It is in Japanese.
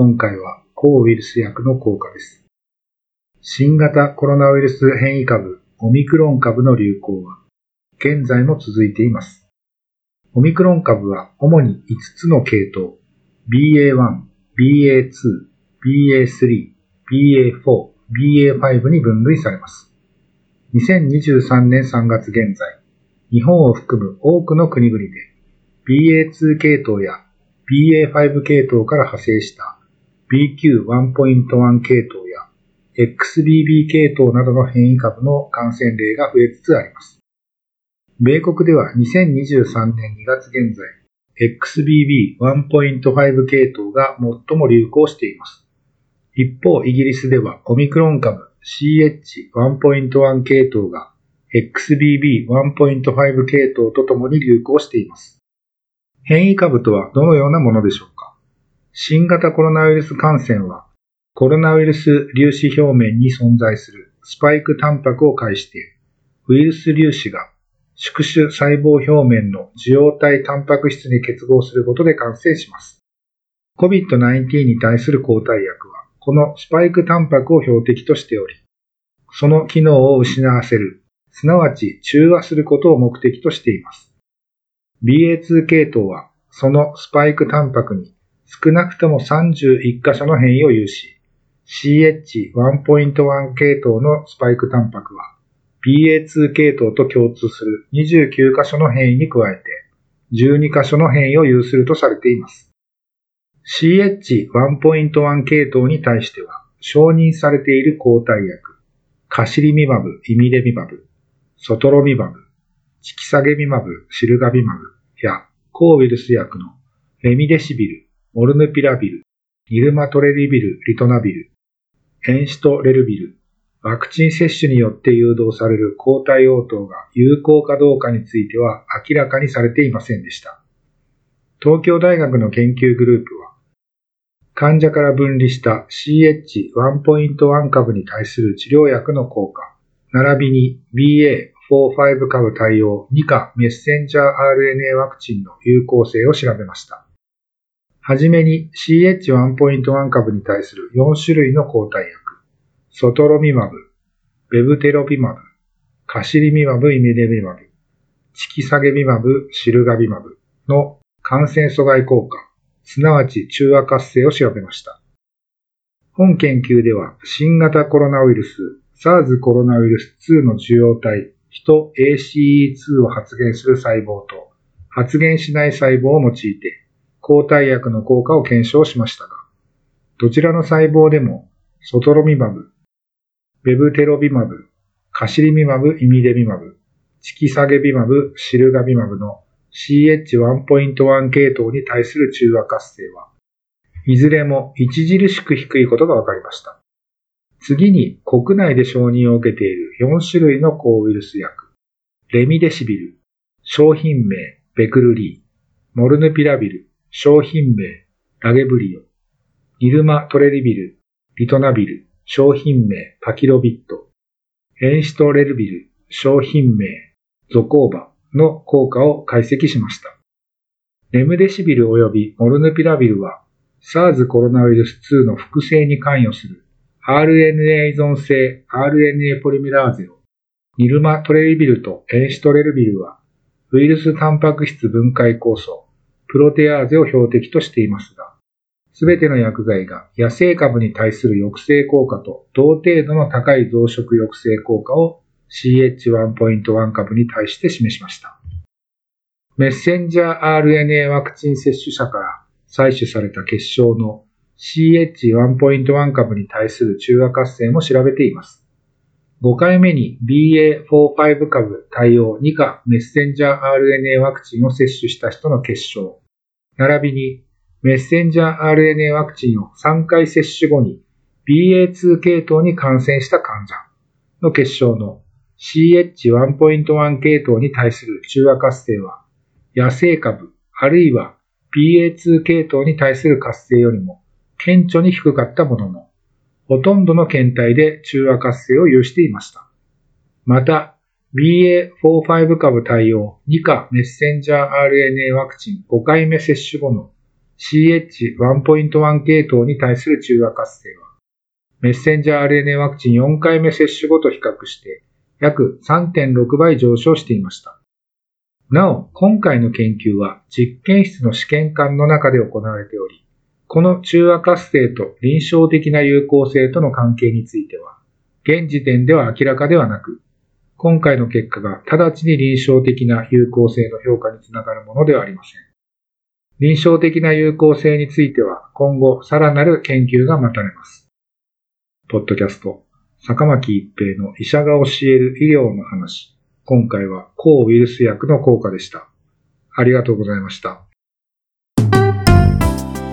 今回は抗ウイルス薬の効果です。新型コロナウイルス変異株、オミクロン株の流行は、現在も続いています。オミクロン株は主に5つの系統、BA1、BA2、BA3、BA4、BA5 に分類されます。2023年3月現在、日本を含む多くの国々で BA2 系統や BA5 系統から派生した BQ1.1 系統や XBB 系統などの変異株の感染例が増えつつあります。米国では2023年2月現在、XBB1.5 系統が最も流行しています。一方、イギリスではオミクロン株 CH1.1 系統が XBB1.5 系統とともに流行しています。変異株とはどのようなものでしょう新型コロナウイルス感染は、コロナウイルス粒子表面に存在するスパイクタンパクを介して、ウイルス粒子が宿主細胞表面の受容体タンパク質に結合することで感染します。COVID-19 に対する抗体薬は、このスパイクタンパクを標的としており、その機能を失わせる、すなわち中和することを目的としています。BA2 系統は、そのスパイクタンパクに少なくとも31箇所の変異を有し、CH1.1 系統のスパイクタンパクは、BA2 系統と共通する29箇所の変異に加えて、12箇所の変異を有するとされています。CH1.1 系統に対しては、承認されている抗体薬、カシリミマブ、イミレミマブ、ソトロミマブ、チキサゲミマブ、シルガビマブや抗ウイルス薬のレミデシビル、モルヌピラビル、ニルマトレリビル、リトナビル、エンシトレルビル、ワクチン接種によって誘導される抗体応答が有効かどうかについては明らかにされていませんでした。東京大学の研究グループは、患者から分離した CH1.1 株に対する治療薬の効果、並びに BA.4-5 株対応2価メッセンジャー RNA ワクチンの有効性を調べました。はじめに CH1.1 株に対する4種類の抗体薬、ソトロミマブ、ベブテロビマブ、カシリミマブ、イミレビマブ、チキサゲビマブ、シルガビマブの感染阻害効果、すなわち中和活性を調べました。本研究では新型コロナウイルス SARS コロナウイルス2の受容体、ヒト ACE2 を発現する細胞と発現しない細胞を用いて抗体薬の効果を検証しましたが、どちらの細胞でもソトロミマブ、ベブテロビマブ、カシリミマブ、イミデビマブ、チキサゲビマブ、シルガビマブの CH1.1 系統に対する中和活性は、いずれも著しく低いことが分かりました。次に国内で承認を受けている4種類の抗ウイルス薬、レミデシビル、商品名ベクルリー、モルヌピラビル、商品名ラゲブリオ、ニルマトレリビル、リトナビル、商品名パキロビット、エンシトレルビル、商品名ゾコーバ。の効果を解析しました。レムデシビル及びモルヌピラビルは SARS コロナウイルス2の複製に関与する RNA 依存性 RNA ポリメラーゼを、ニルマトレリビルとエンシトレルビルは、ウイルスタンパク質分解酵素、プロテアーゼを標的としていますが、すべての薬剤が野生株に対する抑制効果と同程度の高い増殖抑制効果を CH1.1 株に対して示しました。メッセンジャー RNA ワクチン接種者から採取された結晶の CH1.1 株に対する中和活性も調べています。5回目に BA.4-5 株対応2価メッセンジャー RNA ワクチンを接種した人の結晶、並びにメッセンジャー RNA ワクチンを3回接種後に BA2 系統に感染した患者の結晶の CH1.1 系統に対する中和活性は野生株あるいは BA2 系統に対する活性よりも顕著に低かったものの、ほとんどの検体で中和活性を有していました。また、BA.4-5 株対応2価メッセンジャー RNA ワクチン5回目接種後の CH1.1 系統に対する中和活性は、メッセンジャー RNA ワクチン4回目接種後と比較して約3.6倍上昇していました。なお、今回の研究は実験室の試験管の中で行われており、この中和活性と臨床的な有効性との関係については、現時点では明らかではなく、今回の結果が直ちに臨床的な有効性の評価につながるものではありません。臨床的な有効性については今後さらなる研究が待たれます。ポッドキャスト、坂巻一平の医者が教える医療の話。今回は抗ウイルス薬の効果でした。ありがとうございました。